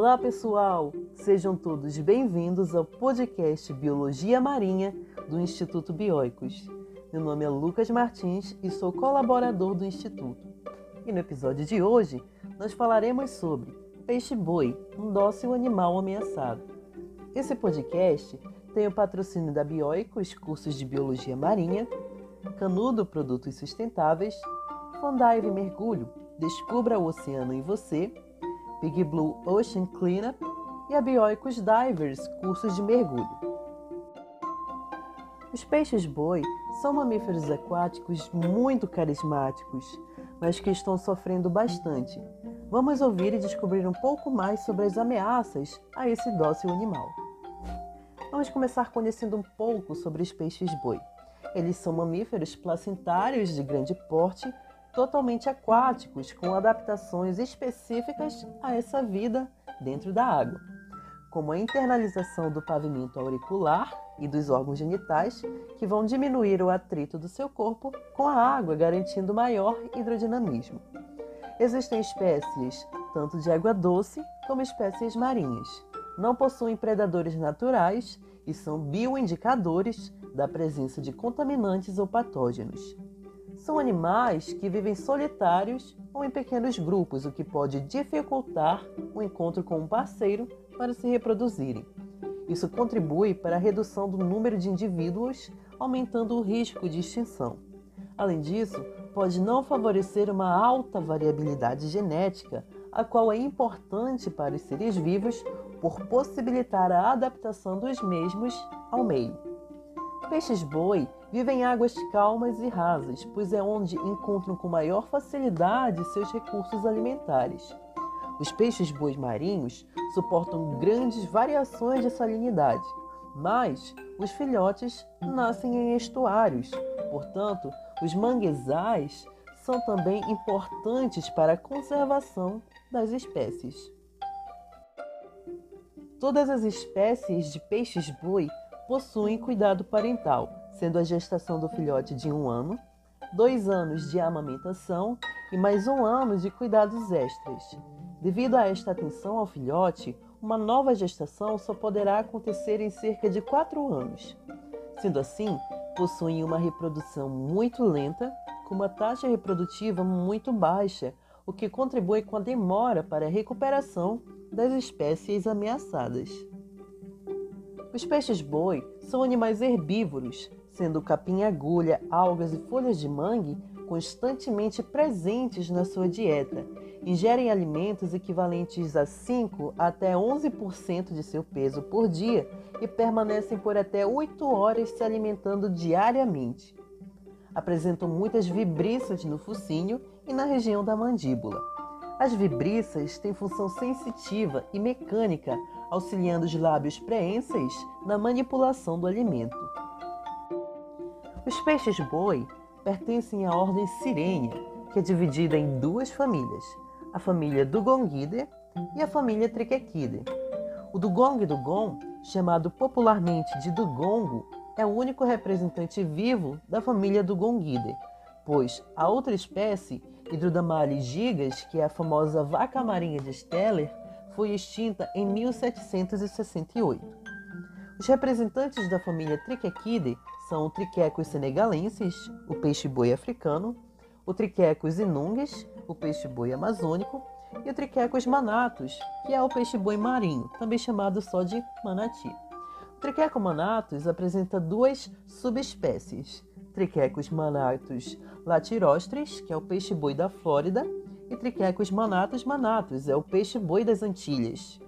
Olá, pessoal! Sejam todos bem-vindos ao podcast Biologia Marinha do Instituto Bioicos. Meu nome é Lucas Martins e sou colaborador do Instituto. E no episódio de hoje, nós falaremos sobre peixe-boi, um dócil animal ameaçado. Esse podcast tem o patrocínio da Bioicos Cursos de Biologia Marinha, Canudo Produtos Sustentáveis, Fondive Mergulho, Descubra o Oceano em Você, Big Blue Ocean Cleanup e a Bioicos Divers Cursos de Mergulho. Os peixes-boi são mamíferos aquáticos muito carismáticos, mas que estão sofrendo bastante. Vamos ouvir e descobrir um pouco mais sobre as ameaças a esse dócil animal. Vamos começar conhecendo um pouco sobre os peixes-boi. Eles são mamíferos placentários de grande porte totalmente aquáticos, com adaptações específicas a essa vida dentro da água, como a internalização do pavimento auricular e dos órgãos genitais, que vão diminuir o atrito do seu corpo com a água, garantindo maior hidrodinamismo. Existem espécies tanto de água doce como espécies marinhas. Não possuem predadores naturais e são bioindicadores da presença de contaminantes ou patógenos. São animais que vivem solitários ou em pequenos grupos, o que pode dificultar o encontro com um parceiro para se reproduzirem. Isso contribui para a redução do número de indivíduos, aumentando o risco de extinção. Além disso, pode não favorecer uma alta variabilidade genética, a qual é importante para os seres vivos por possibilitar a adaptação dos mesmos ao meio. Peixes-boi vivem em águas calmas e rasas, pois é onde encontram com maior facilidade seus recursos alimentares. Os peixes-bois marinhos suportam grandes variações de salinidade, mas os filhotes nascem em estuários. Portanto, os manguezais são também importantes para a conservação das espécies. Todas as espécies de peixes-boi possuem cuidado parental, sendo a gestação do filhote de um ano, dois anos de amamentação e mais um ano de cuidados extras. Devido a esta atenção ao filhote, uma nova gestação só poderá acontecer em cerca de quatro anos. Sendo assim, possuem uma reprodução muito lenta, com uma taxa reprodutiva muito baixa, o que contribui com a demora para a recuperação das espécies ameaçadas. Os peixes-boi são animais herbívoros, sendo capim-agulha, algas e folhas de mangue constantemente presentes na sua dieta. Ingerem alimentos equivalentes a 5 até 11% de seu peso por dia e permanecem por até 8 horas se alimentando diariamente. Apresentam muitas vibriças no focinho e na região da mandíbula. As vibriças têm função sensitiva e mecânica auxiliando os lábios preenses na manipulação do alimento. Os peixes-boi pertencem à ordem Sirenia, que é dividida em duas famílias, a família Dugongidae e a família Triquequidae. O dugong dugon, chamado popularmente de dugongo, é o único representante vivo da família Dugongidae, pois a outra espécie, Hydrodamali gigas, que é a famosa vaca marinha de Steller, foi extinta em 1768. Os representantes da família Triquequidae são o Triquecos senegalensis, o peixe-boi africano, o Triquecos inungues, o peixe-boi amazônico, e o Triquecos manatus, que é o peixe-boi marinho, também chamado só de manati. O Triqueco manatus apresenta duas subespécies, Triquecos manatus latirostris, que é o peixe-boi da Flórida, Triquecos manatus manatus, é o peixe-boi das Antilhas.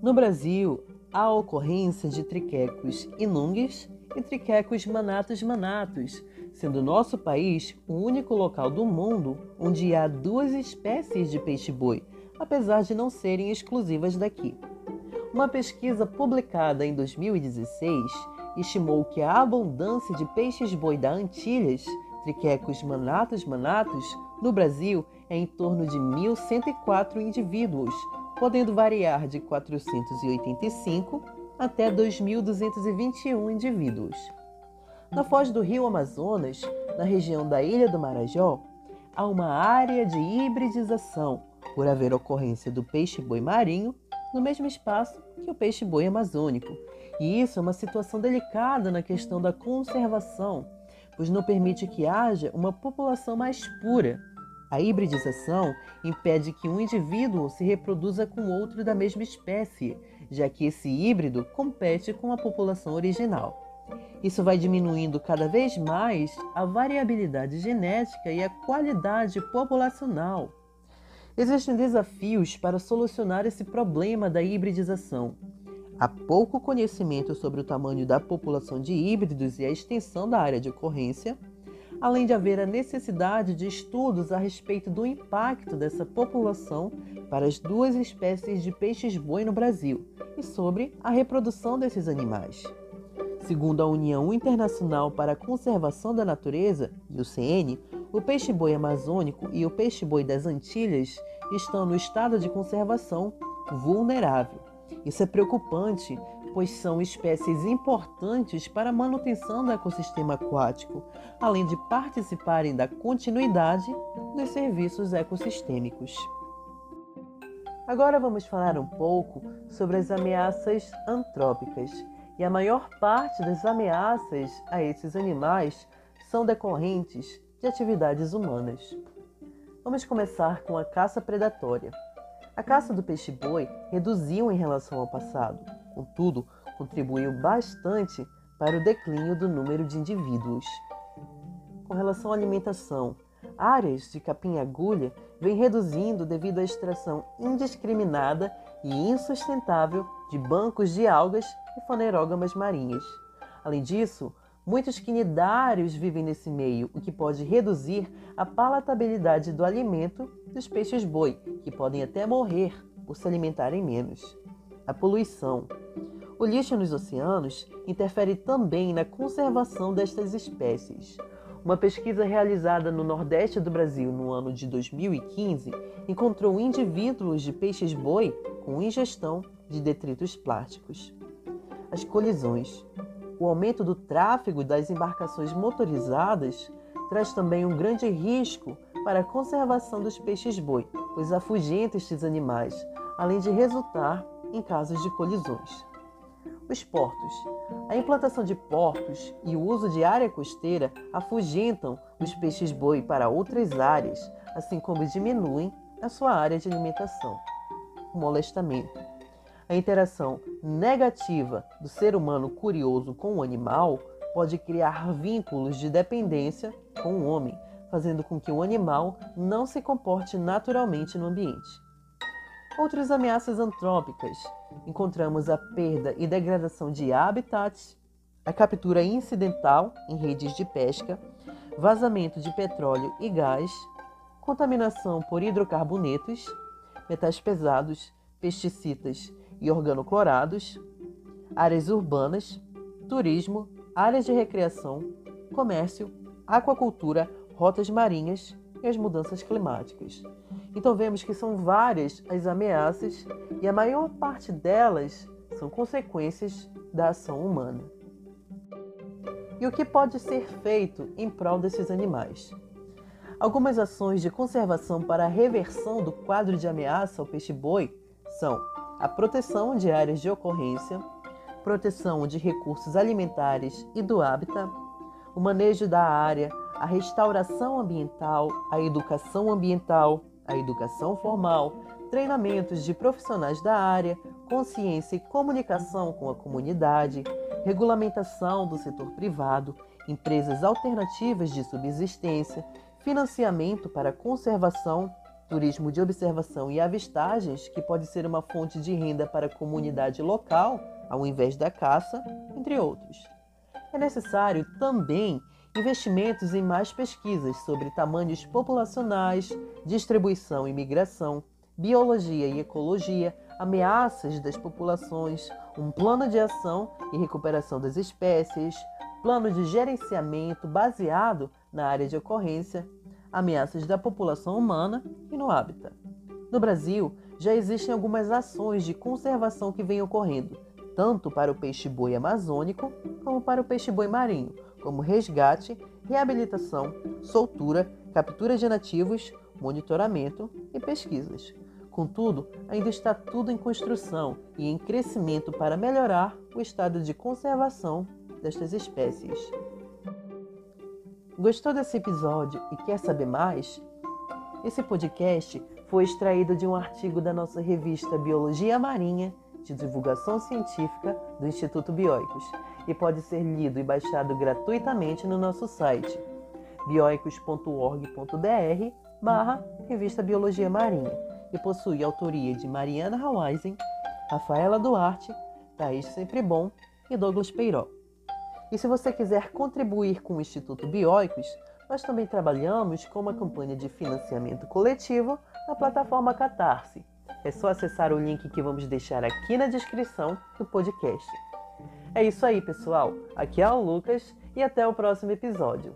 No Brasil, há ocorrência de triquecos inungues e triquecos manatus manatus, sendo nosso país o único local do mundo onde há duas espécies de peixe-boi, apesar de não serem exclusivas daqui. Uma pesquisa publicada em 2016 estimou que a abundância de peixes-boi da Antilhas triquecos manatus manatus, no Brasil é em torno de 1.104 indivíduos, podendo variar de 485 até 2.221 indivíduos. Na foz do rio Amazonas, na região da Ilha do Marajó, há uma área de hibridização, por haver ocorrência do peixe-boi marinho no mesmo espaço que o peixe-boi amazônico. E isso é uma situação delicada na questão da conservação, pois não permite que haja uma população mais pura. A hibridização impede que um indivíduo se reproduza com outro da mesma espécie, já que esse híbrido compete com a população original. Isso vai diminuindo cada vez mais a variabilidade genética e a qualidade populacional. Existem desafios para solucionar esse problema da hibridização. Há pouco conhecimento sobre o tamanho da população de híbridos e a extensão da área de ocorrência, além de haver a necessidade de estudos a respeito do impacto dessa população para as duas espécies de peixes-boi no Brasil e sobre a reprodução desses animais. Segundo a União Internacional para a Conservação da Natureza, UCN, o peixe-boi amazônico e o peixe-boi das Antilhas estão no estado de conservação vulnerável. Isso é preocupante, pois são espécies importantes para a manutenção do ecossistema aquático, além de participarem da continuidade dos serviços ecossistêmicos. Agora vamos falar um pouco sobre as ameaças antrópicas e a maior parte das ameaças a esses animais são decorrentes de atividades humanas. Vamos começar com a caça predatória. A caça do peixe-boi reduziu em relação ao passado, contudo, contribuiu bastante para o declínio do número de indivíduos. Com relação à alimentação, áreas de capim-agulha vêm reduzindo devido à extração indiscriminada e insustentável de bancos de algas e fanerógamas marinhas. Além disso, muitos quinidários vivem nesse meio, o que pode reduzir a palatabilidade do alimento dos peixes-boi, que podem até morrer por se alimentarem menos. A poluição. O lixo nos oceanos interfere também na conservação destas espécies. Uma pesquisa realizada no Nordeste do Brasil no ano de 2015 encontrou indivíduos de peixes-boi com ingestão de detritos plásticos. As colisões. O aumento do tráfego das embarcações motorizadas traz também um grande risco para a conservação dos peixes-boi, pois afugenta estes animais, além de resultar em casos de colisões. Os portos. A implantação de portos e o uso de área costeira afugentam os peixes-boi para outras áreas, assim como diminuem a sua área de alimentação. O molestamento. A interação negativa do ser humano curioso com o animal pode criar vínculos de dependência com o homem, fazendo com que o animal não se comporte naturalmente no ambiente. Outras ameaças antrópicas. Encontramos a perda e degradação de habitats, a captura incidental em redes de pesca, vazamento de petróleo e gás, contaminação por hidrocarbonetos, metais pesados, pesticidas e organoclorados, áreas urbanas, turismo, áreas de recreação, comércio, aquacultura, rotas marinhas e as mudanças climáticas. Então vemos que são várias as ameaças e a maior parte delas são consequências da ação humana. E o que pode ser feito em prol desses animais? Algumas ações de conservação para a reversão do quadro de ameaça ao peixe-boi são a proteção de áreas de ocorrência, proteção de recursos alimentares e do hábitat, o manejo da área, a restauração ambiental, a educação ambiental, a educação formal, treinamentos de profissionais da área, consciência e comunicação com a comunidade, regulamentação do setor privado, empresas alternativas de subsistência, financiamento para conservação, turismo de observação e avistagens, que pode ser uma fonte de renda para a comunidade local, ao invés da caça, entre outros. É necessário também investimentos em mais pesquisas sobre tamanhos populacionais, distribuição e migração, biologia e ecologia, ameaças das populações, um plano de ação e recuperação das espécies, plano de gerenciamento baseado na área de ocorrência, ameaças da população humana e no hábitat. No Brasil, já existem algumas ações de conservação que vêm ocorrendo, tanto para o peixe-boi amazônico como para o peixe-boi marinho, como resgate, reabilitação, soltura, captura de nativos, monitoramento e pesquisas. Contudo, ainda está tudo em construção e em crescimento para melhorar o estado de conservação destas espécies. Gostou desse episódio e quer saber mais? Esse podcast foi extraído de um artigo da nossa revista Biologia Marinha, de divulgação científica do Instituto Bioicos, e pode ser lido e baixado gratuitamente no nosso site bioicos.org.br barra Revista Biologia Marinha e possui autoria de Mariana Hawaisen, Rafaela Duarte, Thaís Sempre Bom e Douglas Peiró. E se você quiser contribuir com o Instituto Bioicos, nós também trabalhamos com uma campanha de financiamento coletivo na plataforma Catarse. É só acessar o link que vamos deixar aqui na descrição do podcast. É isso aí, pessoal. Aqui é o Lucas e até o próximo episódio.